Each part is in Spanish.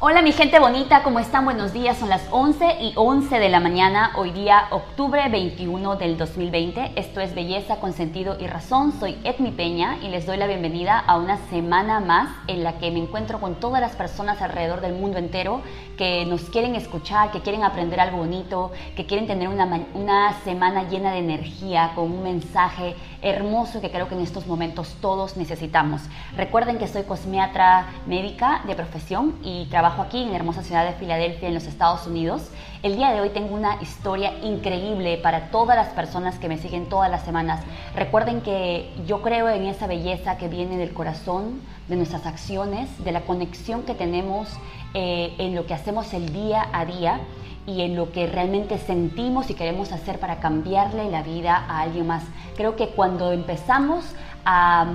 Hola mi gente bonita, ¿cómo están? Buenos días, son las 11 y 11 de la mañana, hoy día octubre 21 del 2020. Esto es Belleza con Sentido y Razón, soy Edmi Peña y les doy la bienvenida a una semana más en la que me encuentro con todas las personas alrededor del mundo entero que nos quieren escuchar, que quieren aprender algo bonito, que quieren tener una, una semana llena de energía, con un mensaje hermoso que creo que en estos momentos todos necesitamos. Recuerden que soy cosmiatra médica de profesión y trabajo aquí en la hermosa ciudad de Filadelfia, en los Estados Unidos. El día de hoy tengo una historia increíble para todas las personas que me siguen todas las semanas. Recuerden que yo creo en esa belleza que viene del corazón, de nuestras acciones, de la conexión que tenemos eh, en lo que hacemos el día a día y en lo que realmente sentimos y queremos hacer para cambiarle la vida a alguien más. Creo que cuando empezamos a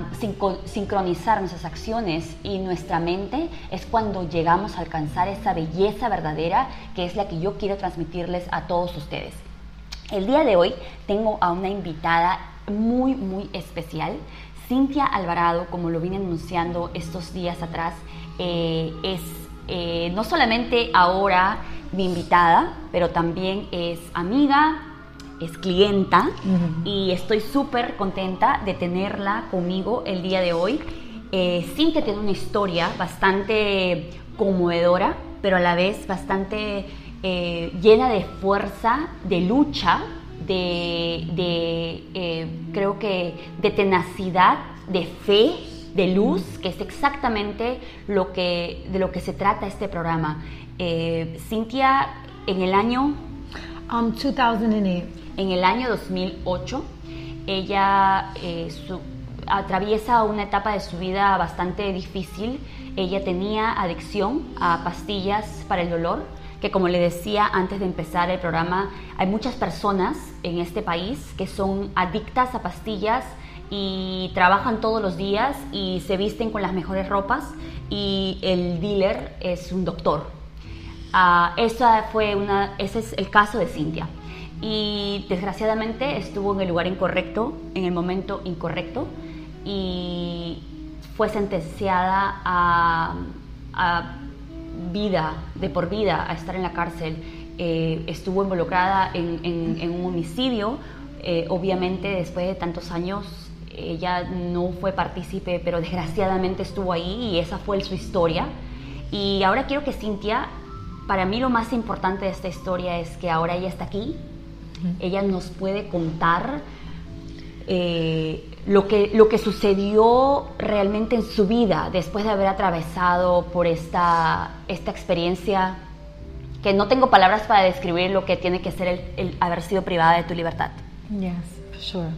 sincronizar nuestras acciones y nuestra mente es cuando llegamos a alcanzar esa belleza verdadera que es la que yo quiero transmitirles a todos ustedes. El día de hoy tengo a una invitada muy, muy especial. Cintia Alvarado, como lo vine anunciando estos días atrás, eh, es eh, no solamente ahora mi invitada, pero también es amiga, es clienta y estoy súper contenta de tenerla conmigo el día de hoy. Eh, Cintia tiene una historia bastante conmovedora, pero a la vez bastante eh, llena de fuerza, de lucha, de, de creo que de tenacidad, de fe de luz, que es exactamente lo que, de lo que se trata este programa. Eh, Cintia, en el año... Um, 2008. En el año 2008, ella eh, atraviesa una etapa de su vida bastante difícil. Ella tenía adicción a pastillas para el dolor, que como le decía antes de empezar el programa, hay muchas personas en este país que son adictas a pastillas y trabajan todos los días y se visten con las mejores ropas y el dealer es un doctor. Uh, esa fue una, ese es el caso de Cintia. Y desgraciadamente estuvo en el lugar incorrecto, en el momento incorrecto, y fue sentenciada a, vida, de por vida, a estar en la cárcel. Eh, estuvo involucrada en, un homicidio, eh, obviamente después de tantos años ella no fue partícipe, pero desgraciadamente estuvo ahí y esa fue su historia. Y ahora quiero que Cintia, para mí lo más importante de esta historia es que ahora ella está aquí, ella nos puede contar eh, lo, que, lo que sucedió realmente en su vida después de haber atravesado por esta, esta experiencia que no tengo palabras para describir lo que tiene que ser el, haber sido privada de tu libertad. Yes, sure.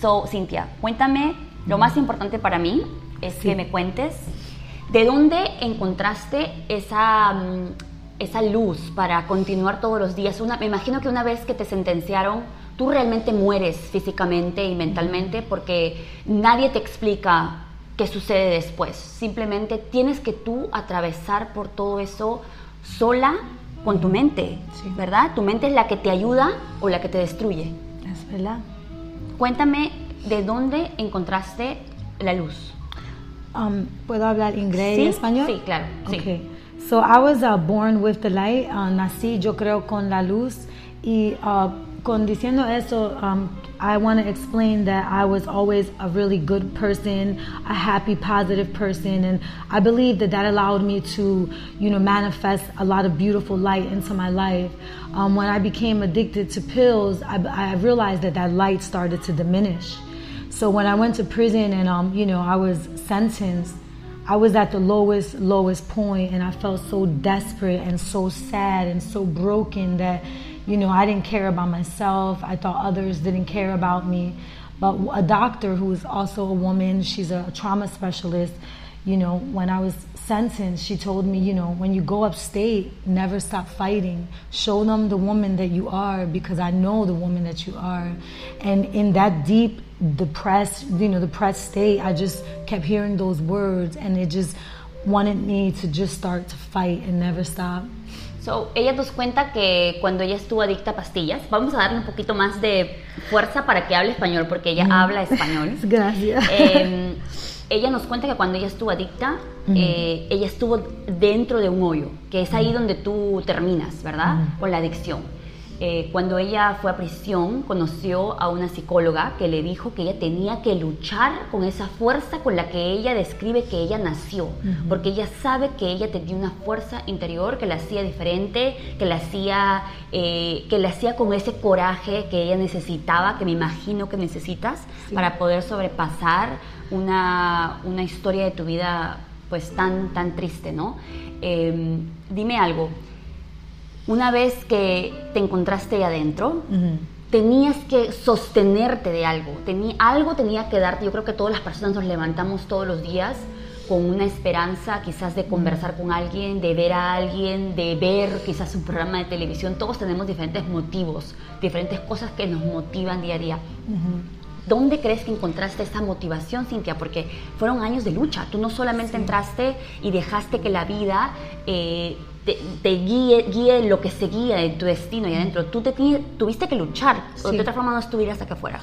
So, Cintia, cuéntame, lo más importante para mí es que me cuentes de dónde encontraste esa, mm, esa luz para continuar todos los días. Una, me imagino que una vez que te sentenciaron, tú realmente mueres físicamente y mentalmente porque nadie te explica qué sucede después. Simplemente tienes que tú atravesar por todo eso sola con tu mente, ¿verdad? Tu mente es la que te ayuda o la que te destruye. Es verdad. Cuéntame de dónde encontraste la luz. Um, ¿Puedo hablar inglés y español? Sí, claro. Okay. So I was uh, born with the light. Uh, nací, yo creo, con la luz. Y uh, con diciendo eso, um, I want to explain that I was always a really good person, a happy, positive person, and I believe that that allowed me to, you know, manifest a lot of beautiful light into my life. Um, when I became addicted to pills, I, I, realized that that light started to diminish. So when I went to prison and, um, you know, I was sentenced, I was at the lowest, lowest point, and I felt so desperate and so sad and so broken that you know, I didn't care about myself. I thought others didn't care about me. But a doctor who is also a woman, she's a trauma specialist, you know, when I was sentenced, she told me, you know, when you go upstate, never stop fighting. Show them the woman that you are because I know the woman that you are. And in that deep, depressed, you know, depressed state, I just kept hearing those words and it just wanted me to just start to fight and never stop. So, ella nos cuenta que cuando ella estuvo adicta a pastillas, vamos a darle un poquito más de fuerza para que hable español, porque ella mm. habla español. Gracias. Em, ella nos cuenta que cuando ella estuvo adicta, eh, ella estuvo dentro de un hoyo, que es ahí donde tú terminas, ¿verdad? Con la adicción. Eh, cuando ella fue a prisión, conoció a una psicóloga que le dijo que ella tenía que luchar con esa fuerza con la que ella describe que ella nació, porque ella sabe que ella tenía una fuerza interior que la hacía diferente, que la hacía, eh, que la hacía con ese coraje que ella necesitaba, que me imagino que necesitas, para poder sobrepasar una, una, historia de tu vida pues tan, tan triste, ¿no? Em, dime algo una vez que te encontraste ahí adentro, tenías que sostenerte de algo, algo tenía que darte. Yo creo que todas las personas nos levantamos todos los días con una esperanza quizás de conversar con alguien, de ver a alguien, de ver quizás un programa de televisión. Todos tenemos diferentes motivos, diferentes cosas que nos motivan día a día. ¿Dónde crees que encontraste esa motivación, Cintia? Porque fueron años de lucha. Tú no solamente entraste y dejaste que la vida eh, te, guíe, guíe, lo que seguía en tu destino y adentro. Tú te, tuviste que luchar, o de otra forma no estuvieras acá afuera.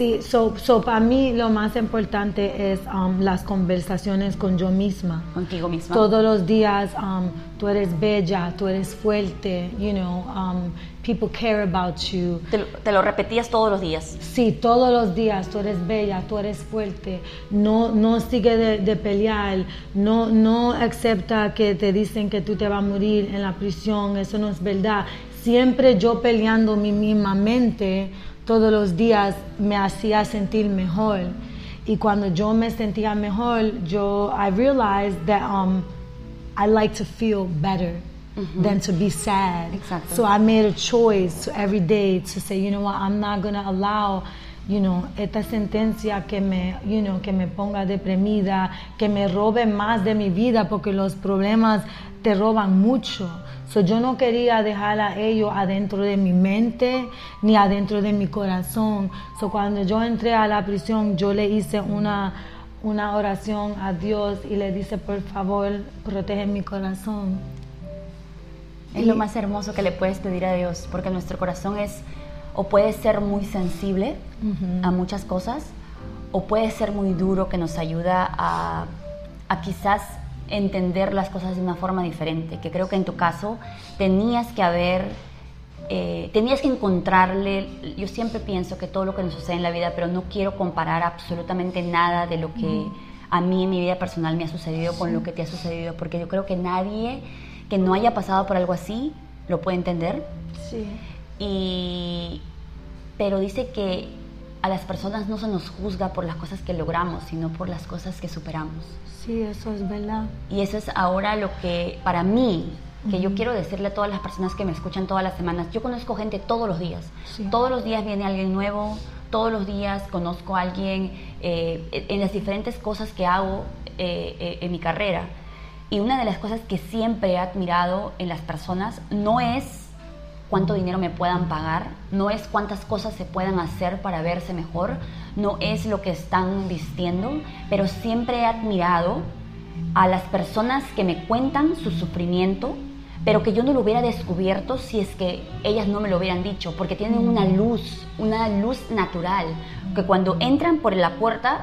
Sí, so, so para mí lo más importante es um, las conversaciones con yo misma. Contigo misma. Todos los días, um, tú eres bella, tú eres fuerte, you know, um, people care about you. Te, lo repetías todos los días. Sí, todos los días, tú eres bella, tú eres fuerte, no, no sigue de, de pelear, no, no acepta que te dicen que tú te vas a morir en la prisión, eso no es verdad. Siempre yo peleando mi misma mente todos los días me hacía sentir mejor. Y cuando yo me sentía mejor, yo I realized that um, I like to feel better mm-hmm. than to be sad. Exactly. So I made a choice every day to say, you know what, I'm not going to allow you know, esta sentencia que me, you know, que me ponga deprimida, que me robe más de mi vida, porque los problemas te roban mucho. So, yo no quería dejar a ellos adentro de mi mente ni adentro de mi corazón. So, cuando yo entré a la prisión, yo le hice una, una oración a Dios y le dice, por favor, protege mi corazón. Es lo más hermoso que le puedes pedir a Dios, porque nuestro corazón es o puede ser muy sensible a muchas cosas, o puede ser muy duro que nos ayuda a, a quizás entender las cosas de una forma diferente, que creo que en tu caso tenías que haber, eh, tenías que encontrarle, yo siempre pienso que todo lo que nos sucede en la vida, pero no quiero comparar absolutamente nada de lo que a mí en mi vida personal me ha sucedido con lo que te ha sucedido, porque yo creo que nadie que no haya pasado por algo así lo puede entender. Sí. Y, pero dice que a las personas no se nos juzga por las cosas que logramos, sino por las cosas que superamos. Sí, eso es verdad. Y eso es ahora lo que, para mí, que yo quiero decirle a todas las personas que me escuchan todas las semanas, yo conozco gente todos los días. Todos los días viene alguien nuevo, todos los días conozco a alguien eh, en las diferentes cosas que hago eh, eh, en mi carrera. Y una de las cosas que siempre he admirado en las personas no es cuánto dinero me puedan pagar, no es cuántas cosas se puedan hacer para verse mejor, no es lo que están vistiendo, pero siempre he admirado a las personas que me cuentan su sufrimiento, pero que yo no lo hubiera descubierto si es que ellas no me lo hubieran dicho, porque tienen una luz, una luz natural, que cuando entran por la puerta,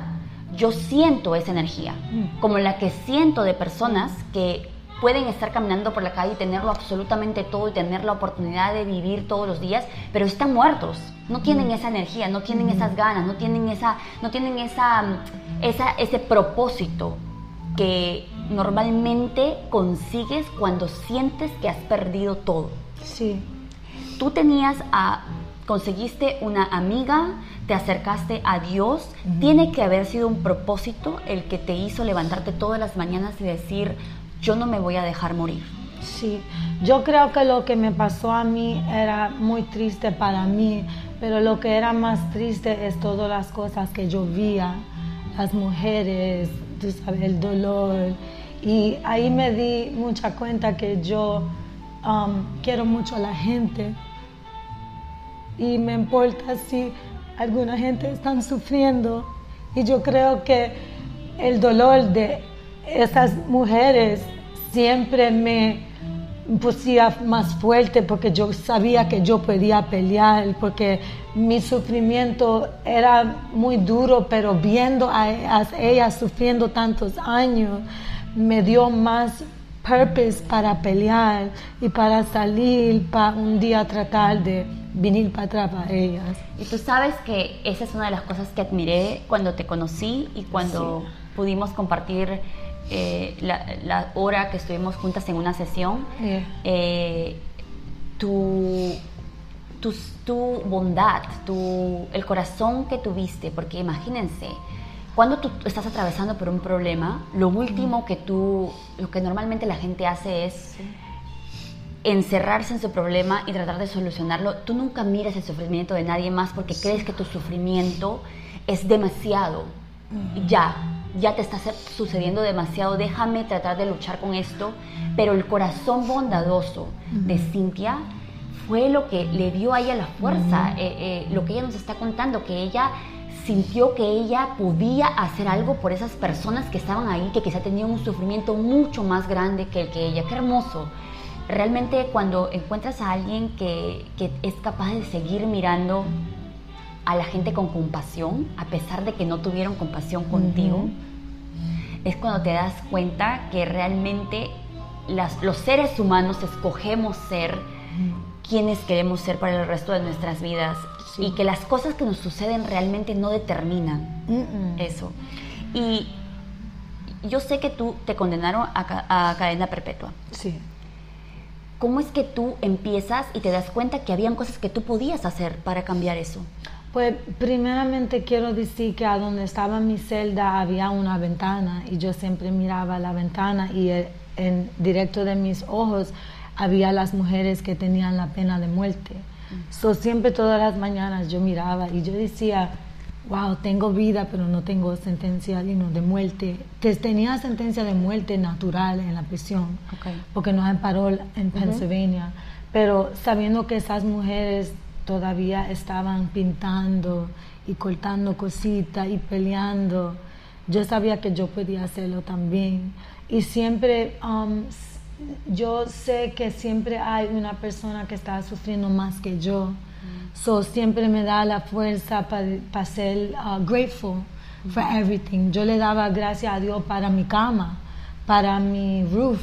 yo siento esa energía, como la que siento de personas que pueden estar caminando por la calle y tenerlo absolutamente todo y tener la oportunidad de vivir todos los días, pero están muertos, no tienen esa energía, no tienen esas ganas, no tienen, esa, no tienen esa, esa, ese propósito que normalmente consigues cuando sientes que has perdido todo. Sí. Tú tenías a conseguiste una amiga, te acercaste a Dios, tiene que haber sido un propósito el que te hizo levantarte todas las mañanas y decir, yo no me voy a dejar morir. Sí, yo creo que lo que me pasó a mí era muy triste para mí, pero lo que era más triste es todas las cosas que yo veía, las mujeres, el dolor. Y ahí me di mucha cuenta que yo um, quiero mucho a la gente y me importa si alguna gente está sufriendo. Y yo creo que el dolor de esas mujeres siempre me, pusía más fuerte porque yo sabía que yo podía pelear, porque mi sufrimiento era muy duro, pero viendo a, a ella sufriendo tantos años, me dio más purpose para pelear y para salir, para un día tratar de venir para atrás para ellas. Y tú sabes que esa es una de las cosas que admiré cuando te conocí y cuando pudimos compartir eh, la, la hora que estuvimos juntas en una sesión. Yeah. Eh, tu, tu, tu bondad, tu, el corazón que tuviste, porque imagínense, cuando tú estás atravesando por un problema, lo último que tú, lo que normalmente la gente hace es encerrarse en su problema y tratar de solucionarlo. Tú nunca miras el sufrimiento de nadie más porque crees que tu sufrimiento es demasiado. Ya, ya te está sucediendo demasiado, déjame tratar de luchar con esto. Pero el corazón bondadoso de Cintia fue lo que le dio a ella la fuerza, eh, eh, lo que ella nos está contando, que ella sintió que ella podía hacer algo por esas personas que estaban ahí, que quizá tenían un sufrimiento mucho más grande que el que ella. Qué hermoso. Realmente cuando encuentras a alguien que, que es capaz de seguir mirando a la gente con compasión, a pesar de que no tuvieron compasión contigo, es cuando te das cuenta que realmente las- los seres humanos escogemos ser quienes queremos ser para el resto de nuestras vidas Sí. y que las cosas que nos suceden realmente no determinan eso. Y yo sé que tú te condenaron a, ca- a cadena perpetua. Sí. ¿Cómo es que tú empiezas y te das cuenta que habían cosas que tú podías hacer para cambiar eso? Pues primeramente quiero decir que a donde estaba mi celda había una ventana y yo siempre miraba la ventana y eh, en directo de mis ojos había las mujeres que tenían la pena de muerte. So, siempre todas las mañanas yo miraba y yo decía, wow, tengo vida pero no tengo sentencia de muerte. Te- Tenía sentencia de muerte natural en la prisión Ok. porque no hay parol en Pennsylvania, pero sabiendo que esas mujeres todavía estaban pintando y cortando cositas y peleando, yo sabía que yo podía hacerlo también. Y siempre, um, yo sé que siempre hay una persona que está sufriendo más que yo. So siempre me da la fuerza para ser uh, grateful for everything. Yo le daba gracias a Dios para mi cama, para mi roof,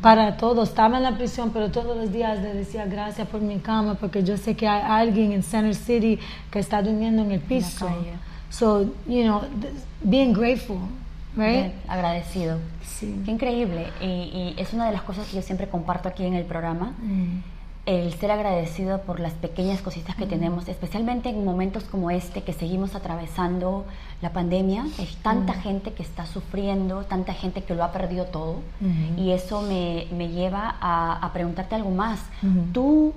para todo. Estaba en la prisión, pero todos los días le decía gracias por mi cama, porque yo sé que hay alguien en Center City que está durmiendo en el piso. calle. So, you know, being grateful, right? Bien, agradecido. Sí. Qué increíble. Y, y es una de las cosas que yo siempre comparto aquí en el programa. Mm. El ser agradecido por las pequeñas cositas que tenemos, especialmente en momentos como este que seguimos atravesando la pandemia. Hay tanta gente que está sufriendo, tanta gente que lo ha perdido todo. Y eso me, me lleva a, a preguntarte algo más. Tú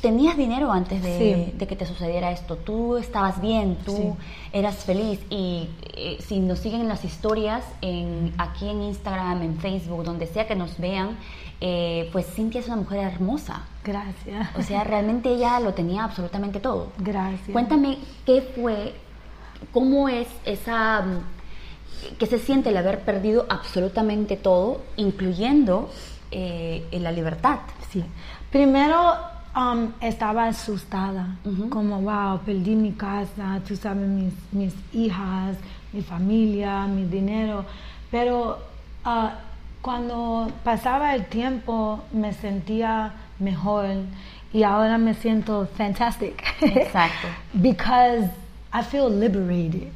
tenías dinero antes de, Sí. de que te sucediera esto. Tú estabas bien, tú Sí. eras feliz. Y eh, si nos siguen las historias en, aquí en Instagram, en Facebook, donde sea que nos vean, eh, pues Cintia es una mujer hermosa. Gracias. O sea, realmente ella lo tenía absolutamente todo. Gracias. Cuéntame qué fue, cómo es esa, mm, qué se siente el haber perdido absolutamente todo, incluyendo eh, la libertad. Sí. Primero um, estaba asustada, Ujú. como wow, perdí mi casa, tú sabes, mis, mis hijas, mi familia, mi dinero. Pero ah, cuando pasaba el tiempo me sentía mejor y ahora me siento fantastic. Exacto. Because I feel liberated.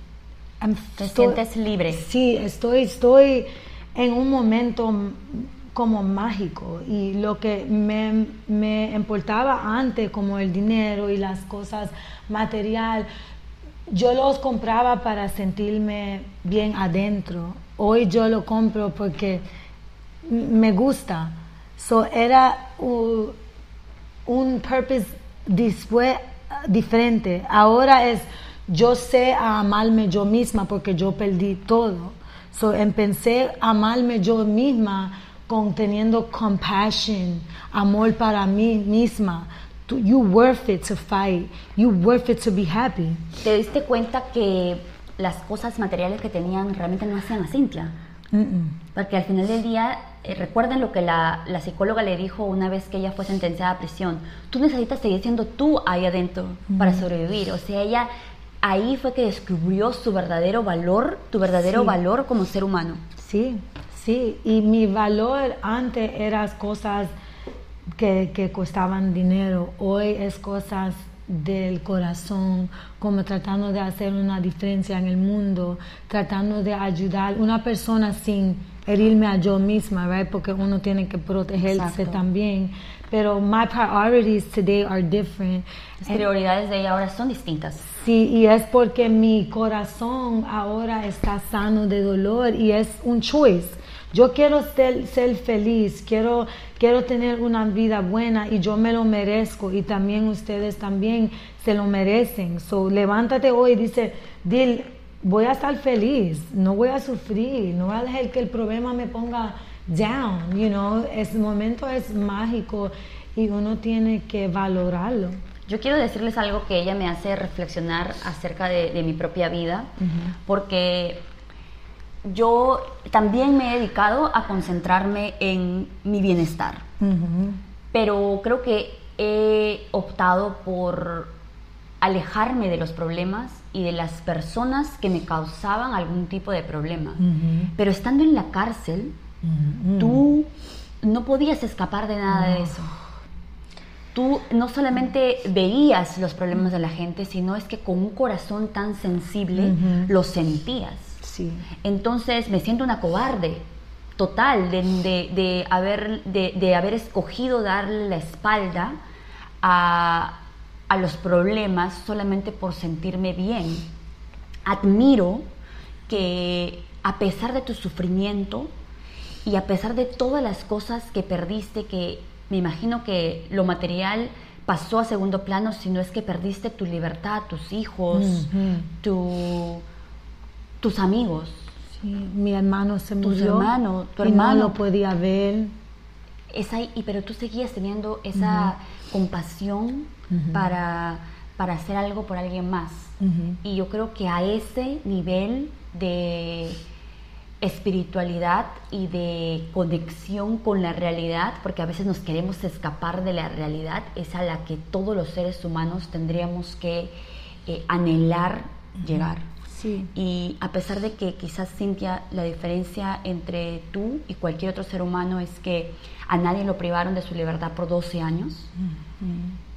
I'm Te estoy- sientes libre. Sí, estoy, estoy en un momento como mágico y lo que me, me importaba antes como el dinero y las cosas material, yo los compraba para sentirme bien adentro. Hoy yo lo compro porque me gusta. So era u- un purpose después diferente. Ahora es yo sé amarme yo misma porque yo perdí todo. So empecé a amarme yo misma con teniendo compassion, amor para mí misma. You worth it to fight. You worth it to be happy. ¿Te diste cuenta que las cosas materiales que tenían realmente no hacían a Cintia? Porque al final del día, eh, recuerden lo que la, la, psicóloga le dijo una vez que ella fue sentenciada a prisión. Tú necesitas seguir siendo tú ahí adentro para sobrevivir. O sea, ella ahí fue que descubrió su verdadero valor, tu verdadero valor como ser humano. Sí, sí. Y mi valor antes eran cosas que, que costaban dinero. Hoy es cosas del corazón, como tratando de hacer una diferencia en el mundo, tratando de ayudar una persona sin herirme a yo misma, right? Porque uno tiene que protegerse también. Pero my priorities today are different. Las prioridades de ella ahora son distintas. Sí, y es porque mi corazón ahora está sano de dolor y es un choice. Yo quiero ser, ser, feliz, quiero, quiero tener una vida buena y yo me lo merezco y también ustedes también se lo merecen. So, levántate hoy y dice, Dil, voy a estar feliz, no voy a sufrir, no voy a dejar que el problema me ponga down, you know, ese momento es mágico y uno tiene que valorarlo. Yo quiero decirles algo que ella me hace reflexionar acerca de, mi propia vida, porque yo también me he dedicado a concentrarme en mi bienestar, pero creo que he optado por alejarme de los problemas y de las personas que me causaban algún tipo de problema. Pero estando en la cárcel, tú no podías escapar de nada de eso. Tú no solamente veías los problemas de la gente, sino es que con un corazón tan sensible los sentías. Entonces me siento una cobarde total de, haber, de, haber escogido darle la espalda a, a los problemas solamente por sentirme bien. Admiro que a pesar de tu sufrimiento y a pesar de todas las cosas que perdiste, que me imagino que lo material pasó a segundo plano, sino es que perdiste tu libertad, tus hijos, tu tus amigos. Sí, mi hermano se murió. Tu hermano, tu hermano. no lo podía ver. Esa, y, pero tú seguías teniendo esa compasión para, para hacer algo por alguien más. Y yo creo que a ese nivel de espiritualidad y de conexión con la realidad, porque a veces nos queremos escapar de la realidad, es a la que todos los seres humanos tendríamos que eh, anhelar llegar. Y a pesar de que quizás, Cintia, la diferencia entre tú y cualquier otro ser humano es que a nadie lo privaron de su libertad por 12 años,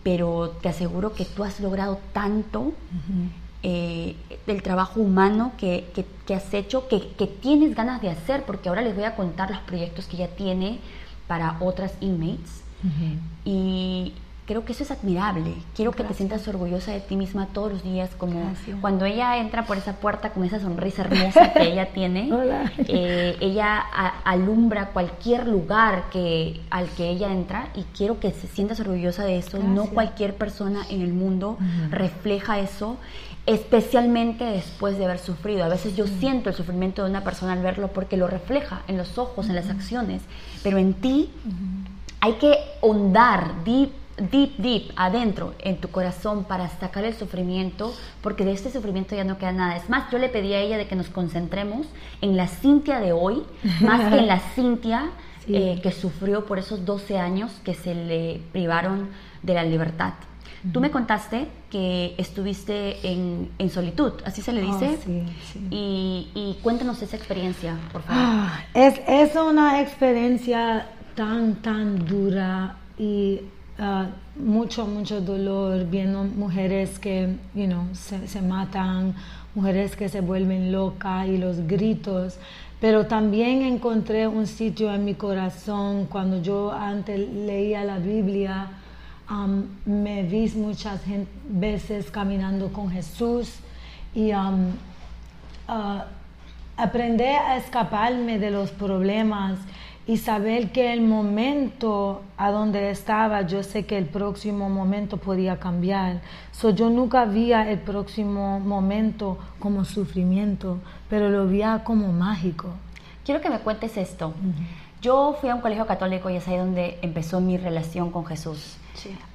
pero te aseguro que tú has logrado tanto eh, del trabajo humano que, has hecho, que, que, tienes ganas de hacer, porque ahora les voy a contar los proyectos que ella tiene para otras inmates. Y creo que eso es admirable. Quiero que te sientas orgullosa de ti misma todos los días, como cuando ella entra por esa puerta con esa sonrisa hermosa que ella tiene. Eh, ella alumbra cualquier lugar que, al que ella entra y quiero que se sientas orgullosa de eso. No cualquier persona en el mundo refleja eso especialmente después de haber sufrido. A veces yo siento el sufrimiento de una persona al verlo porque lo refleja en los ojos, en las acciones, pero en ti hay que hondar deep deep, deep, adentro, en tu corazón para sacar el sufrimiento, porque de este sufrimiento ya no queda nada. Es más, yo le pedí a ella de que nos concentremos en la Cintia de hoy, más que en la Cintia eh, que sufrió por esos 12 años que se le privaron de la libertad. Tú me contaste que estuviste en, en solitud, así se le oh, dice. sí, sí. Y, y, cuéntanos esa experiencia, por favor. Ah, es, es una experiencia tan, tan dura y Ah, mucho, mucho dolor viendo mujeres que you know, se, se, matan, mujeres que se vuelven locas y los gritos. Pero también encontré un sitio en mi corazón cuando yo antes leía la Biblia. Um, me vi muchas veces caminando con Jesús y um, uh, aprendí a escaparme de los problemas y saber que el momento a donde estaba, yo sé que el próximo momento podía cambiar. So, yo nunca veía el próximo momento como sufrimiento, pero lo veía como mágico. Quiero que me cuentes esto. Yo fui a un colegio católico y es ahí donde empezó mi relación con Jesús.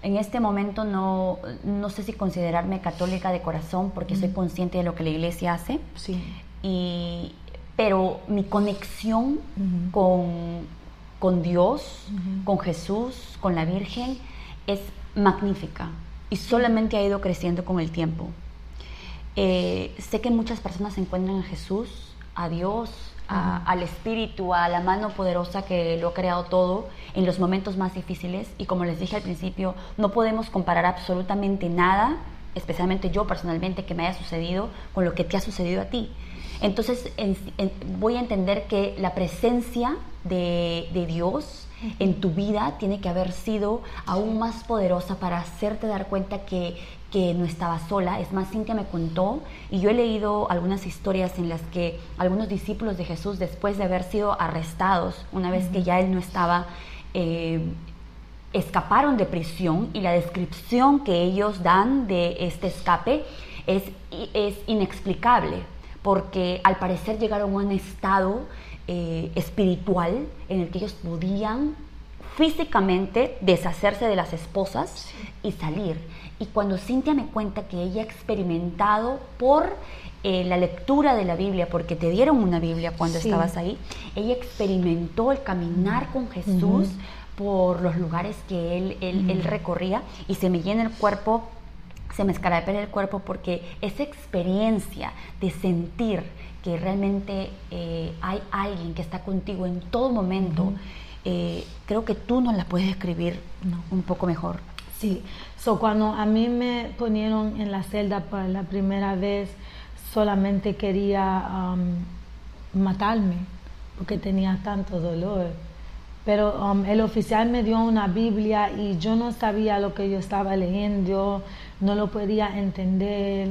En este momento no, no sé si considerarme católica de corazón porque soy consciente de lo que la iglesia hace. Sí. Y pero mi conexión con, con Dios, con Jesús, con la Virgen, es magnífica. Y solamente ha ido creciendo con el tiempo. Eh, sé que muchas personas encuentran a Jesús, a Dios, al Espíritu, a la mano poderosa que lo ha creado todo en los momentos más difíciles. Y como les dije al principio, no podemos comparar absolutamente nada, especialmente yo personalmente, que me haya sucedido con lo que te ha sucedido a ti. Entonces voy a entender que la presencia de, de Dios en tu vida tiene que haber sido aún más poderosa para hacerte dar cuenta que, que no estaba sola. Es más, Cintia me contó y yo he leído algunas historias en las que algunos discípulos de Jesús, después de haber sido arrestados, una vez que ya él no estaba, eh, escaparon de prisión y la descripción que ellos dan de este escape es, es inexplicable, porque al parecer llegaron a un estado eh, espiritual en el que ellos podían físicamente deshacerse de las esposas y salir. Y cuando Cintia me cuenta que ella ha experimentado por eh, la lectura de la Biblia, porque te dieron una Biblia cuando estabas ahí, ella experimentó el caminar con Jesús por los lugares que él, él, recorría y se me llena el cuerpo se me escarapela el cuerpo porque esa experiencia de sentir que realmente eh, hay alguien que está contigo en todo momento, eh, creo que tú nos la puedes escribir un poco mejor. Sí, so, cuando a mí me ponieron en la celda por la primera vez, solamente quería um, matarme porque tenía tanto dolor. Pero um, el oficial me dio una Biblia y yo no sabía lo que yo estaba leyendo, no lo podía entender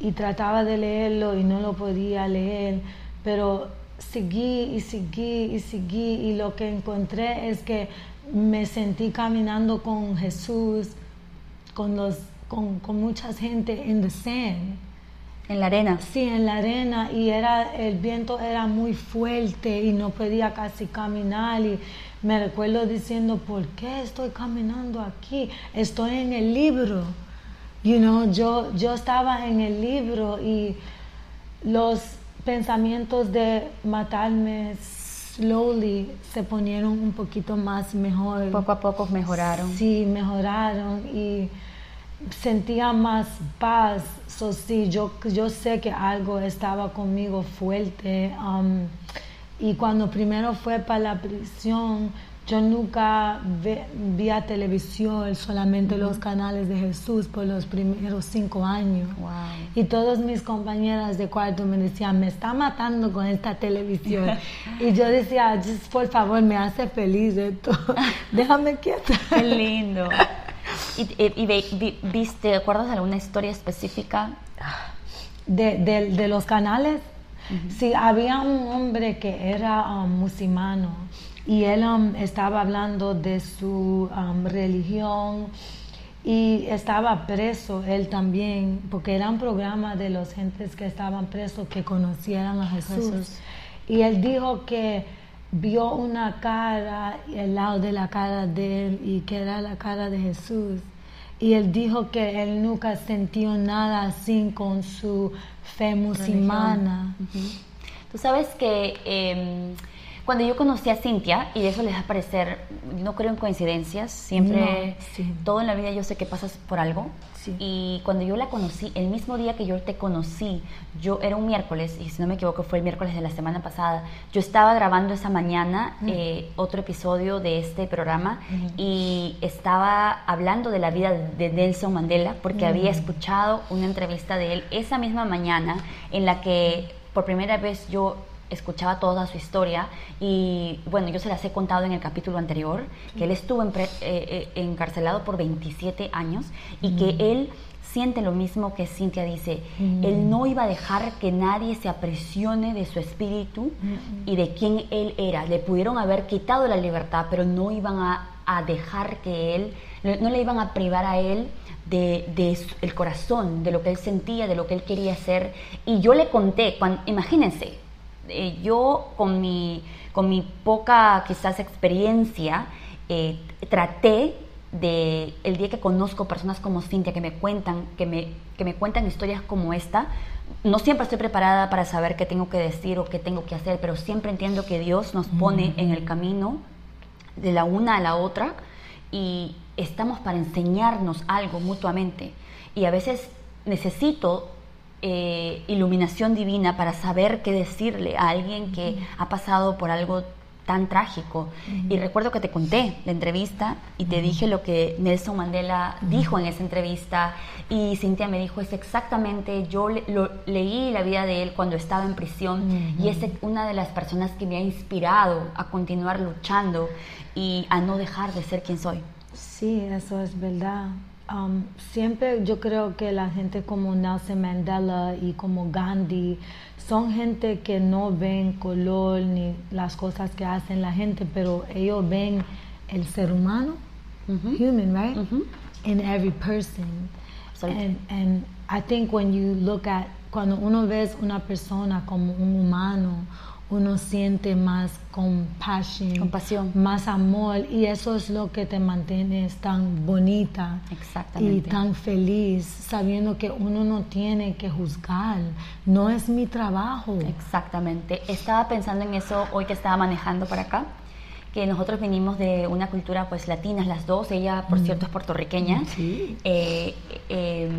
y trataba de leerlo y no lo podía leer, pero seguí y seguí y seguí y lo que encontré es que me sentí caminando con Jesús, con, los, con, con mucha gente en the sand. En la arena. Sí, en la arena y era el viento era muy fuerte y no podía casi caminar y me recuerdo diciendo, ¿por qué estoy caminando aquí? Estoy en el libro. You know, yo, yo estaba en el libro y los pensamientos de matarme slowly se ponieron un poquito más mejor. Poco a poco mejoraron. Sí, mejoraron y sentía más paz. So, sí, yo, yo sé que algo estaba conmigo fuerte. Um, y cuando primero fue para la prisión, yo nunca vi a televisión, solamente los canales de Jesús por los primeros cinco años. Y todas mis compañeras de cuarto me decían, me está matando con esta televisión. y yo decía, por favor, me hace feliz esto. Déjame quieta. Qué lindo. ¿Y, y, viste, ¿te acuerdas alguna historia específica? De, de, los canales. Sí, había un hombre que era um, musulmano y él um, estaba hablando de su um, religión y estaba preso él también, porque era un programa de los gentes que estaban presos que conocieran a Jesús. Y él dijo que vio una cara al lado de la cara de él y que era la cara de Jesús. Y él dijo que él nunca sintió nada así con su fe musulmana. Tú sabes que em, cuando yo conocí a Cintia, y eso les va a parecer, no creo en coincidencias, siempre, todo en la vida yo sé que pasas por algo. Y cuando yo la conocí, el mismo día que yo te conocí, yo era un miércoles, y si no me equivoco fue el miércoles de la semana pasada, yo estaba grabando esa mañana eh, otro episodio de este programa y estaba hablando de la vida de Nelson Mandela porque había escuchado una entrevista de él esa misma mañana en la que por primera vez yo escuchaba toda su historia y bueno, yo se las he contado en el capítulo anterior, que él estuvo eh, eh, encarcelado por 27 años y que mm. él siente lo mismo que Cintia dice, mm. él no iba a dejar que nadie se apresione de su espíritu y de quién él era. Le pudieron haber quitado la libertad, pero no iban a, dejar que él, no le iban a privar a él de, de, el corazón, de lo que él sentía, de lo que él quería hacer. Y yo le conté, cuando, imagínense, eh, yo con mi, con mi poca quizás experiencia eh, traté de el día que conozco personas como Cintia que me cuentan que me, que me cuentan historias como esta no siempre estoy preparada para saber qué tengo que decir o qué tengo que hacer, pero siempre entiendo que Dios nos pone en el camino de la una a la otra y estamos para enseñarnos algo mutuamente. Y a veces necesito eh, iluminación divina para saber qué decirle a alguien que ha pasado por algo tan trágico. Y recuerdo que te conté la entrevista y te dije lo que Nelson Mandela dijo en esa entrevista y Cintia me dijo, es exactamente, yo lo, leí la vida de él cuando estaba en prisión y es una de las personas que me ha inspirado a continuar luchando y a no dejar de ser quien soy. Sí, eso es verdad. Um, siempre yo creo que la gente como Nelson Mandela y como Gandhi son gente que no ven color ni las cosas que hacen la gente, pero ellos ven el ser humano, human, right? In every person. And, and I think when you look at, cuando uno ves una persona como un humano, uno siente más compasión, compasión, más amor y eso es lo que te mantiene tan bonita y tan feliz, sabiendo que uno no tiene que juzgar, no es mi trabajo. Exactamente, estaba pensando en eso hoy que estaba manejando para acá que nosotros venimos de una cultura pues latina las dos, ella por mm. cierto es puertorriqueña, sí. eh, eh,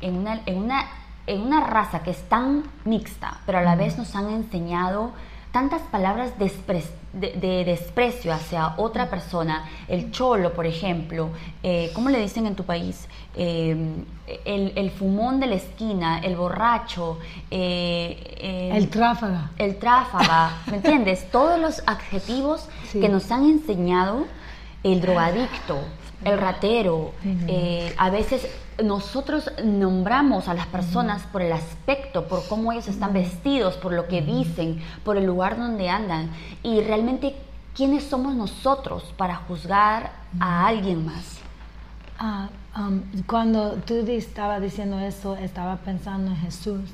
en, una, en, una, en una raza que es tan mixta, pero a la mm. vez nos han enseñado tantas palabras de, desprecio hacia otra persona, el cholo, por ejemplo, eh, ¿cómo le dicen en tu país? Em, el, fumón de la esquina, el borracho, eh, el tráfaga. El tráfaga, ¿me entiendes? Todos los adjetivos que nos han enseñado el drogadicto, el ratero, eh, a veces nosotros nombramos a las personas por el aspecto, por cómo ellos están vestidos, por lo que dicen, por el lugar donde andan. Y realmente, ¿quiénes somos nosotros para juzgar a alguien más? Ah, um, cuando tú estabas diciendo eso, estaba pensando en Jesús.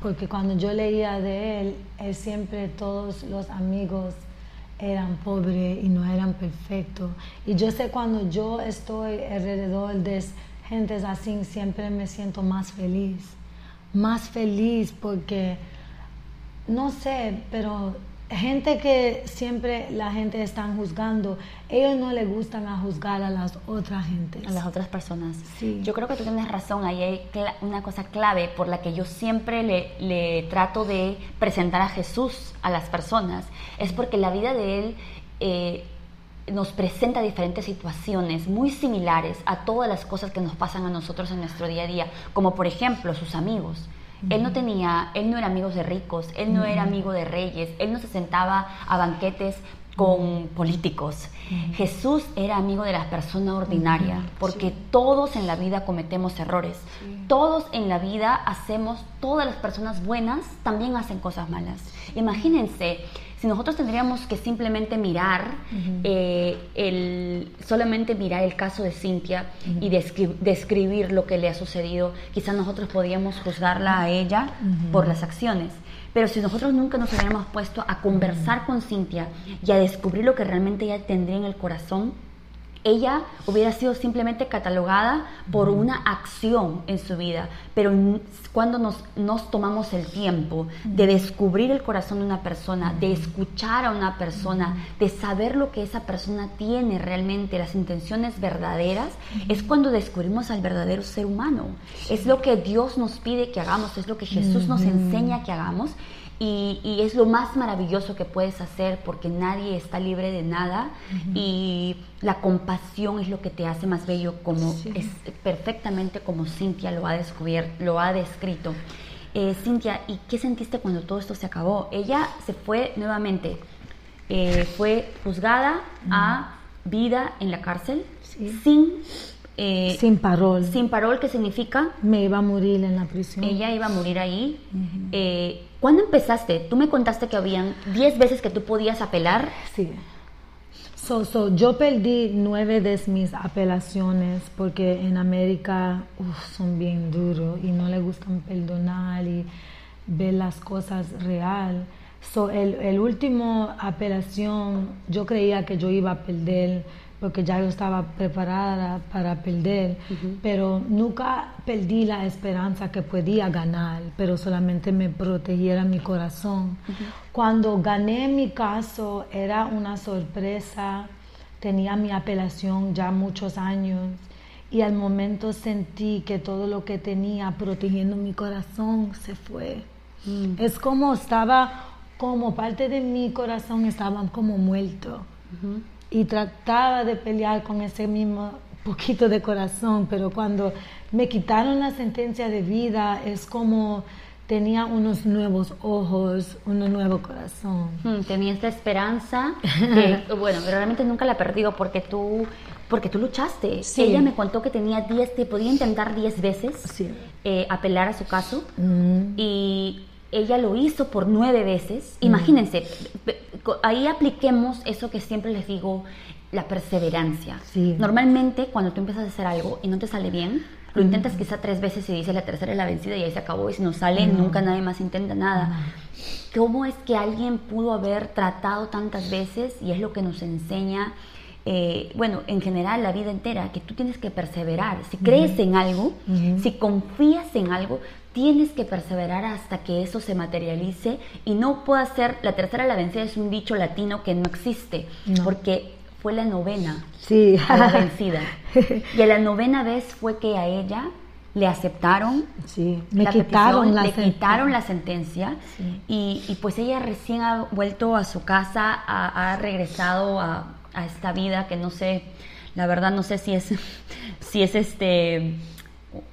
Porque cuando yo leía de él, él siempre todos los amigos eran pobres y no eran perfectos. Y yo sé cuando yo estoy alrededor de gentes así, siempre me siento más feliz. Más feliz porque, no sé, pero gente que siempre la gente está juzgando, ellos no les gustan a juzgar a las otras gentes. A las otras personas. Sí. Yo creo que tú tienes razón, ahí hay una cosa clave por la que yo siempre le, le, trato de presentar a Jesús a las personas, es porque la vida de Él... Eh, nos presenta diferentes situaciones muy similares a todas las cosas que nos pasan a nosotros en nuestro día a día, como por ejemplo sus amigos. Él no tenía, él no era amigo de ricos, él no era amigo de reyes, él no se sentaba a banquetes con políticos. Jesús era amigo de las personas ordinarias, porque todos en la vida cometemos errores. Todos en la vida hacemos, todas las personas buenas también hacen cosas malas. Imagínense si nosotros tendríamos que simplemente mirar, eh, el, solamente mirar el caso de Cintia y describir lo que le ha sucedido, quizás nosotros podríamos juzgarla a ella por las acciones. Pero si nosotros nunca nos hubiéramos puesto a conversar con Cintia y a descubrir lo que realmente ella tendría en el corazón, ella hubiera sido simplemente catalogada por una acción en su vida, pero cuando nos, nos, tomamos el tiempo de descubrir el corazón de una persona, de escuchar a una persona, de saber lo que esa persona tiene realmente, las intenciones verdaderas, es cuando descubrimos al verdadero ser humano. Es lo que Dios nos pide que hagamos, es lo que Jesús nos enseña que hagamos y, es lo más maravilloso que puedes hacer porque nadie está libre de nada y la compasión es lo que te hace más bello como es perfectamente como Cintia lo ha descubierto, lo ha descrito. Eh, Cintia, ¿y qué sentiste cuando todo esto se acabó? Ella se fue nuevamente, eh, fue juzgada a vida en la cárcel sin eh, sin parol. Sin parol, ¿qué significa? Me iba a morir en la prisión. Ella iba a morir ahí. eh, ¿Cuándo empezaste? Tú me contaste que habían 10 veces que tú podías apelar. Sí. So, yo perdí nueve de mis apelaciones porque en América son bien duros y no le gustan perdonar y ver las cosas real. So, el, el último apelación, yo creía que yo iba a perder porque ya yo estaba preparada para perder, pero nunca perdí la esperanza que podía ganar, pero solamente me protegiera mi corazón. Cuando gané mi caso era una sorpresa, tenía mi apelación ya muchos años y al momento sentí que todo lo que tenía protegiendo mi corazón se fue. Mm. Es como estaba, como parte de mi corazón estaba como muerto y trataba de pelear con ese mismo poquito de corazón, pero cuando me quitaron la sentencia de vida es como tenía unos nuevos ojos, un nuevo corazón. Hmm, tenía esta esperanza que, bueno, realmente nunca la he perdido porque tú, porque tú luchaste. Ella me contó que tenía 10, te podía intentar 10 veces eh, apelar a su caso mm. y ella lo hizo por nueve veces. Mm. Ahí apliquemos eso que siempre les digo, la perseverancia. Normalmente cuando tú empiezas a hacer algo y no te sale bien, lo intentas quizá tres veces y dices la tercera es la vencida y ahí se acabó y si no sale nunca nadie más intenta nada. ¿Cómo es que alguien pudo haber tratado tantas veces y es lo que nos enseña? Eh, bueno, en general la vida entera, que tú tienes que perseverar. Si crees en algo, si confías en algo, tienes que perseverar hasta que eso se materialice y no pueda ser, la tercera la vencida es un dicho latino que no existe, porque fue la novena sí. la vencida. Y a la novena vez fue que a ella le aceptaron sí. me quitaron la le quitaron la sentencia y, pues ella recién ha vuelto a su casa, ha, regresado a, a, esta vida que no sé, la verdad no sé si es, si es este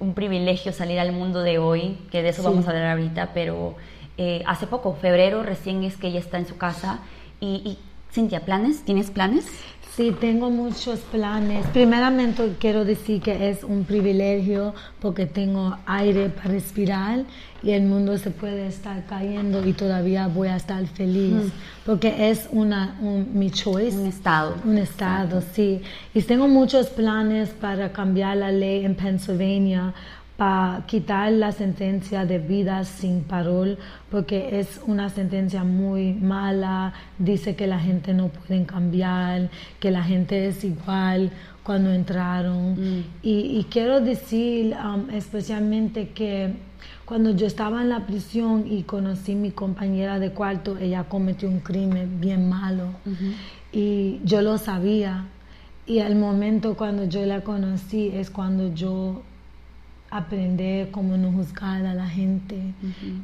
un privilegio salir al mundo de hoy, que de eso vamos a hablar ahorita, pero eh, hace poco, febrero, recién es que ella está en su casa. Y, y Cintia, ¿planes? ¿Tienes planes? Sí, tengo muchos planes. Primeramente quiero decir que es un privilegio porque tengo aire para respirar y el mundo se puede estar cayendo y todavía voy a estar feliz mm. porque es una mi choice. Un estado. Un estado, sí. Y tengo muchos planes para cambiar la ley en Pennsylvania para quitar la sentencia de vida sin parol, porque es una sentencia muy mala, dice que la gente no puede cambiar, que la gente es igual cuando entraron. Mm. Y, quiero decir um, especialmente que cuando yo estaba en la prisión y conocí a mi compañera de cuarto, ella cometió un crimen bien malo y yo lo sabía. Y el momento cuando yo la conocí es cuando yo aprender cómo no juzgar a la gente.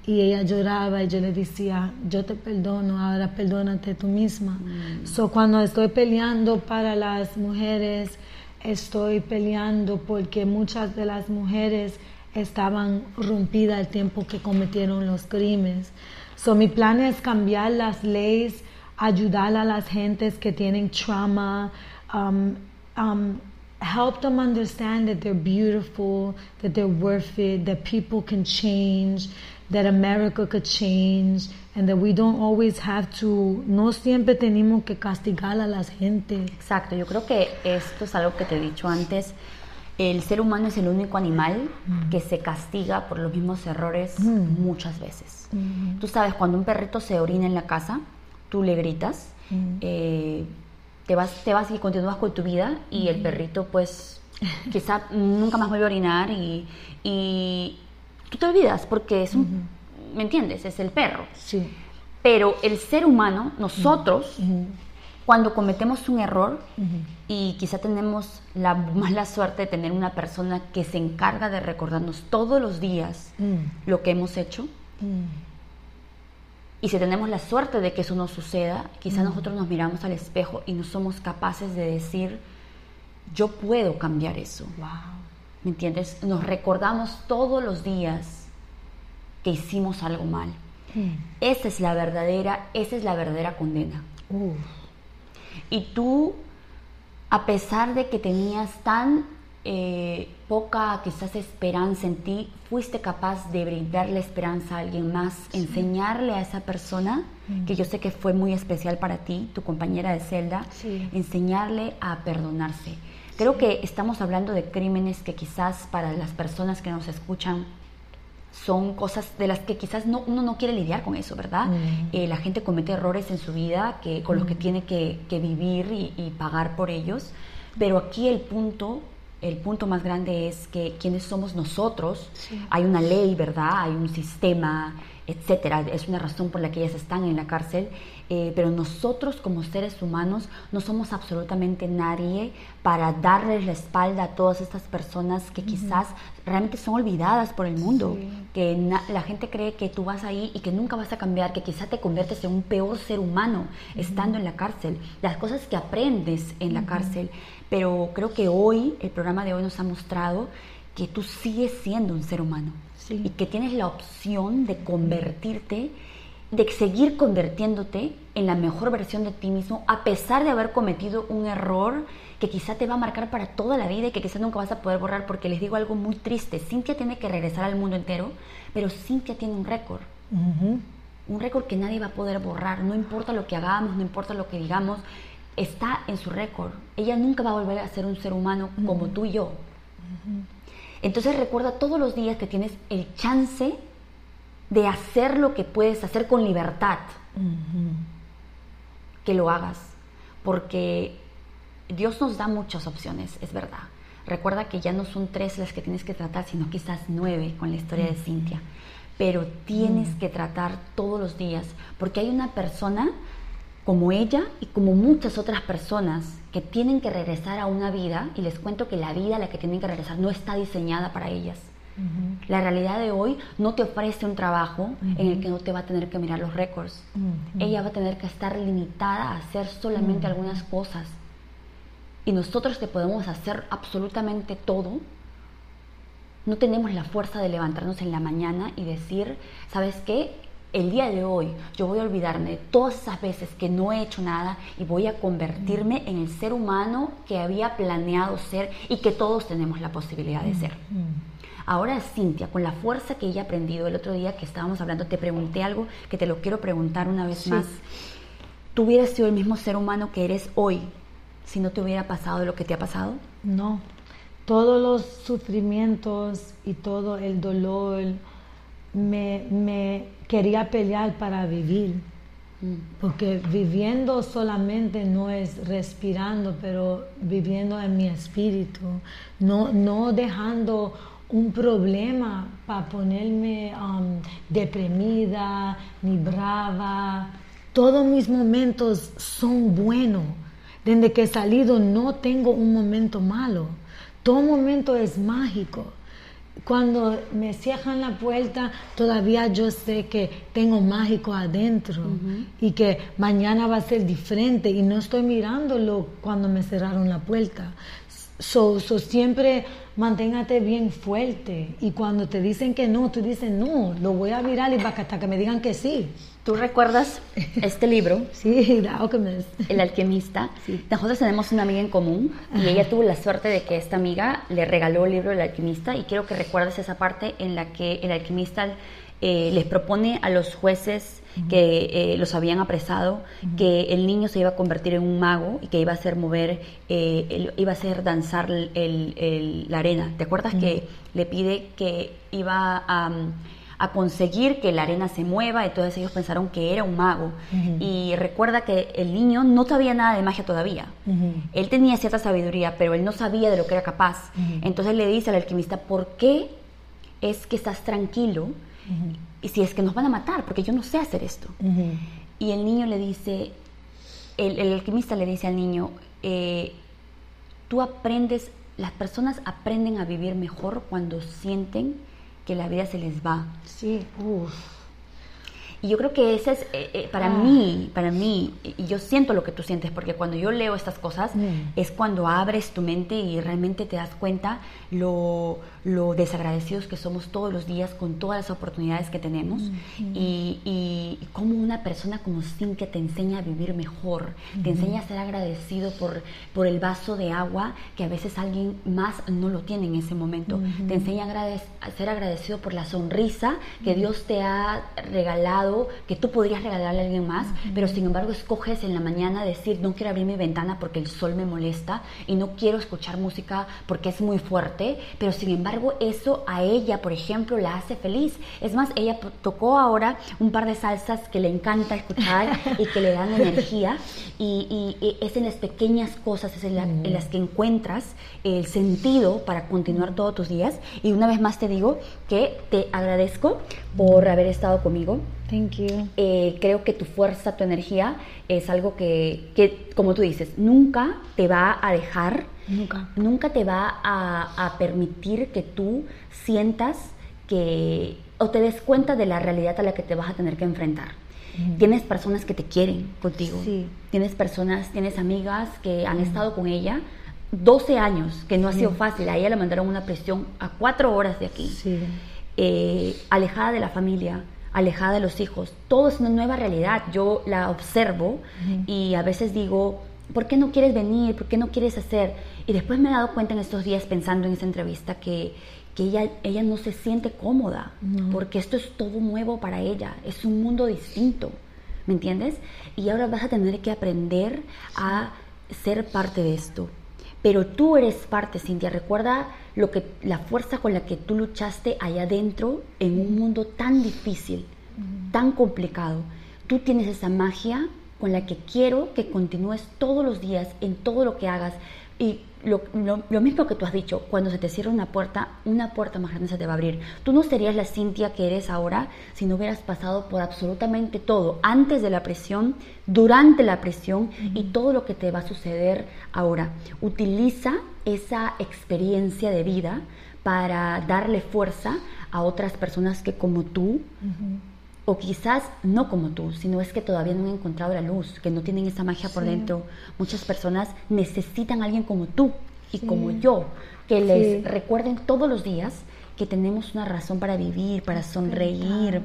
Y ella lloraba y yo le decía, yo te perdono, ahora perdónate tú misma. So, cuando estoy peleando para las mujeres, estoy peleando porque muchas de las mujeres estaban rompidas el tiempo que cometieron los crímenes. So, mi plan es cambiar las leyes, ayudar a las gentes que tienen trauma, um, um, help them understand that they're beautiful, that they're worth it, that people can change, that America could change, and that we don't always have to, no siempre tenemos que castigar a la gente. Exacto, yo creo que esto es algo que te he dicho antes. El ser humano es el único animal mm. que se castiga por los mismos errores mm. muchas veces. Mm. Tú sabes, cuando un perrito se orina en la casa, tú le gritas. Eh, te vas, te vas y continúas con tu vida y el perrito pues quizá nunca más vuelve a orinar y, y tú te olvidas porque es un, ¿me entiendes? Es el perro. Sí. Pero el ser humano, nosotros, cuando cometemos un error y quizá tenemos la mala suerte de tener una persona que se encarga de recordarnos todos los días mm. lo que hemos hecho, mm. Y si tenemos la suerte de que eso no suceda, quizá nosotros nos miramos al espejo y no somos capaces de decir, yo puedo cambiar eso. ¿Me entiendes? Nos recordamos todos los días que hicimos algo mal. Esa es la verdadera, esa es la verdadera condena. Y tú, a pesar de que tenías tan eh, poca quizás esperanza en ti, fuiste capaz de brindarle esperanza a alguien más, enseñarle a esa persona, mm. que yo sé que fue muy especial para ti, tu compañera de celda, enseñarle a perdonarse. Creo que estamos hablando de crímenes que quizás para las personas que nos escuchan son cosas de las que quizás no, uno no quiere lidiar con eso, ¿verdad? Mm. Eh, la gente comete errores en su vida que, con los que Mm. tiene que, que vivir y, y pagar por ellos, pero aquí el punto, el punto más grande es que quienes somos nosotros, Sí. hay una ley, ¿verdad? Hay un sistema, etcétera. Es una razón por la que ellas están en la cárcel. Eh, pero nosotros como seres humanos no somos absolutamente nadie para darles la espalda a todas estas personas que quizás realmente son olvidadas por el mundo. Sí. Que la gente cree que tú vas ahí y que nunca vas a cambiar, que quizás te conviertes en un peor ser humano estando en la cárcel. Las cosas que aprendes en la cárcel. Pero creo que hoy, el programa de hoy nos ha mostrado que tú sigues siendo un ser humano Sí. y que tienes la opción de convertirte, de seguir convirtiéndote en la mejor versión de ti mismo, a pesar de haber cometido un error que quizá te va a marcar para toda la vida y que quizá nunca vas a poder borrar, porque les digo algo muy triste, Cintia tiene que regresar al mundo entero, pero Cintia tiene un récord, un récord que nadie va a poder borrar, no importa lo que hagamos, no importa lo que digamos, está en su récord. Ella nunca va a volver a ser un ser humano como tú y yo. Entonces recuerda todos los días que tienes el chance de hacer lo que puedes hacer con libertad, que lo hagas, porque Dios nos da muchas opciones, es verdad. Recuerda que ya no son tres las que tienes que tratar, sino quizás nueve con la historia de Cintia. Pero tienes que tratar todos los días, porque hay una persona como ella y como muchas otras personas que tienen que regresar a una vida, y les cuento que la vida a la que tienen que regresar no está diseñada para ellas. La realidad de hoy no te ofrece un trabajo en el que no te va a tener que mirar los récords. Ella va a tener que estar limitada a hacer solamente algunas cosas. Y nosotros que podemos hacer absolutamente todo, no tenemos la fuerza de levantarnos en la mañana y decir, ¿sabes qué? El día de hoy yo voy a olvidarme de todas esas veces que no he hecho nada y voy a convertirme en el ser humano que había planeado ser y que todos tenemos la posibilidad de ser. Ahora Cintia, con la fuerza que ella ha aprendido el otro día que estábamos hablando, te pregunté algo que te lo quiero preguntar una vez Sí. más. ¿Tú hubieras sido el mismo ser humano que eres hoy si no te hubiera pasado lo que te ha pasado? No, todos los sufrimientos y todo el dolor me, me quería pelear para vivir, porque viviendo solamente no es respirando, pero viviendo en mi espíritu, no, no dejando un problema para ponerme um, deprimida ni brava. Todos mis momentos son buenos. Desde que he salido no tengo un momento malo. Todo momento es mágico. Cuando me cierran la puerta, todavía yo sé que tengo mágico adentro y que mañana va a ser diferente y no estoy mirándolo cuando me cerraron la puerta. So, so siempre manténgate bien fuerte y cuando te dicen que no, tú dices no, lo voy a mirar y hasta que me digan que sí. ¿Tú recuerdas este libro, Sí, The Alchemist. El alquimista? Sí. Nosotros tenemos una amiga en común y ella tuvo la suerte de que esta amiga le regaló el libro El alquimista y quiero que recuerdes esa parte en la que el alquimista eh, les propone a los jueces que eh, los habían apresado que el niño se iba a convertir en un mago y que iba a hacer mover, eh, el- iba a hacer danzar el- el- el- la arena. ¿Te acuerdas que le pide que iba a, a conseguir que la arena se mueva? Entonces ellos pensaron que era un mago. Y recuerda que el niño no sabía nada de magia todavía. Él tenía cierta sabiduría, pero él no sabía de lo que era capaz. Entonces le dice al alquimista, ¿por qué es que estás tranquilo? Y si es que nos van a matar, porque yo no sé hacer esto. Y el niño le dice, el, el alquimista le dice al niño, eh, tú aprendes, las personas aprenden a vivir mejor cuando sienten que la vida se les va. Sí, uff. Y yo creo que ese es, eh, eh, para Ah. mí, para mí, y yo siento lo que tú sientes, porque cuando yo leo estas cosas, Mm. es cuando abres tu mente y realmente te das cuenta lo, lo desagradecidos que somos todos los días con todas las oportunidades que tenemos y, y cómo una persona como Cintia te enseña a vivir mejor, te enseña a ser agradecido por, por el vaso de agua que a veces alguien más no lo tiene en ese momento, te enseña a, agradec- a ser agradecido por la sonrisa que Dios te ha regalado, que tú podrías regalarle a alguien más, pero sin embargo escoges en la mañana decir, no quiero abrir mi ventana porque el sol me molesta y no quiero escuchar música porque es muy fuerte, pero sin embargo embargo, eso a ella, por ejemplo, la hace feliz. Es más, ella tocó ahora un par de salsas que le encanta escuchar y que le dan energía. Y, es en las pequeñas cosas, es en, en, las que encuentras el sentido para continuar todos tus días. Y una vez más te digo que te agradezco por haber estado conmigo. Thank you. Eh, creo que tu fuerza, tu energía es algo que, que, como tú dices, nunca te va a dejar, nunca, nunca te va a, a permitir que tú sientas que o te des cuenta de la realidad a la que te vas a tener que enfrentar. Tienes personas que te quieren contigo. Sí. Tienes personas, tienes amigas que han estado con ella 12 años, que no ha sido fácil. A ella le mandaron una presión a cuatro horas de aquí. Sí. Eh, alejada de la familia, alejada de los hijos. Todo es una nueva realidad. Yo la observo y a veces digo, ¿por qué no quieres venir? ¿Por qué no quieres hacer? Y después me he dado cuenta en estos días pensando en esa entrevista que, que ella, ella no se siente cómoda, porque esto es todo nuevo para ella, es un mundo distinto, ¿me entiendes? Y ahora vas a tener que aprender a ser parte de esto. Pero tú eres parte, Cintia. Recuerda lo que, la fuerza con la que tú luchaste allá adentro en un mundo tan difícil, tan complicado. Tú tienes esa magia con la que quiero que continúes todos los días en todo lo que hagas. Y lo, mismo que tú has dicho, cuando se te cierra una puerta, una puerta más grande se te va a abrir. Tú no serías la Cintia que eres ahora si no hubieras pasado por absolutamente todo, antes de la presión, durante la presión y todo lo que te va a suceder ahora. Utiliza esa experiencia de vida para darle fuerza a otras personas que como tú o quizás no como tú, sino es que todavía no han encontrado la luz, que no tienen esa magia por dentro. Muchas personas necesitan a alguien como tú y como yo, que les recuerden todos los días que tenemos una razón para vivir, para sonreír,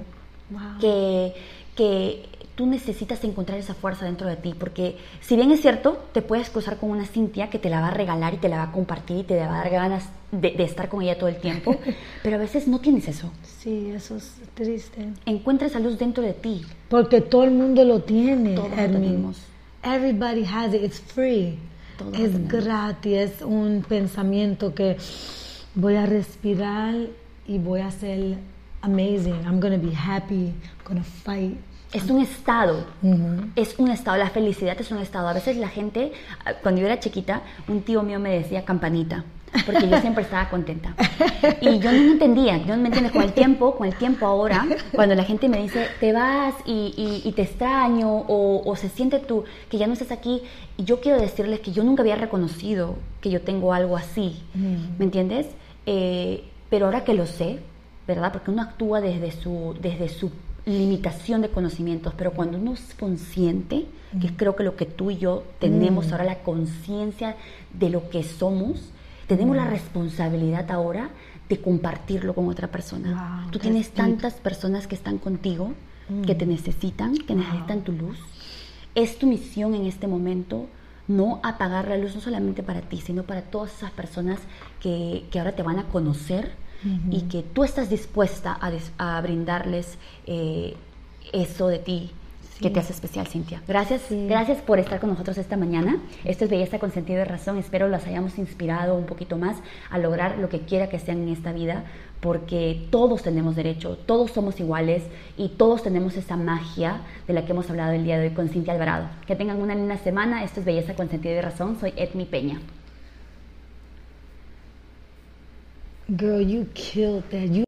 que, que tú necesitas encontrar esa fuerza dentro de ti, porque si bien es cierto, te puedes cruzar con una Cintia que te la va a regalar y te la va a compartir y te va a dar ganas de, estar con ella todo el tiempo, pero a veces no tienes eso. Sí, eso es triste. Encuentra esa luz dentro de ti. Porque todo el mundo lo tiene, Todos lo tenemos. Everybody has it, it's free. es gratis, es un pensamiento que voy a respirar y voy a ser amazing. I'm to be happy, I'm to fight. Es un estado, es un estado, la felicidad es un estado. A veces la gente, cuando yo era chiquita, un tío mío me decía campanita, porque yo siempre estaba contenta. Y yo no entendía, yo no me entiendes, con el tiempo, con el tiempo ahora, cuando la gente me dice, te vas y, te extraño, o, se siente tú que ya no estás aquí, y yo quiero decirles que yo nunca había reconocido que yo tengo algo así, ¿me entiendes? Eh, pero ahora que lo sé, ¿verdad? Porque uno actúa desde su, desde su limitación de conocimientos, pero cuando uno es consciente, que creo que lo que tú y yo tenemos ahora, la conciencia de lo que somos, tenemos la responsabilidad ahora de compartirlo con otra persona. tú tienes tantas personas que están contigo, que te necesitan, que necesitan tu luz. Es tu misión en este momento no apagar la luz, no solamente para ti, sino para todas esas personas que, que ahora te van a conocer y que tú estás dispuesta a, brindarles eh, eso de ti que te hace especial, Cintia. Gracias, gracias por estar con nosotros esta mañana. Esto es Belleza con Sentido de Razón. Espero las hayamos inspirado un poquito más a lograr lo que quiera que sean en esta vida, porque todos tenemos derecho, todos somos iguales y todos tenemos esa magia de la que hemos hablado el día de hoy con Cintia Alvarado. Que tengan una linda semana. Esto es Belleza con Sentido de Razón. Soy Edmi Peña. Girl, you killed that. You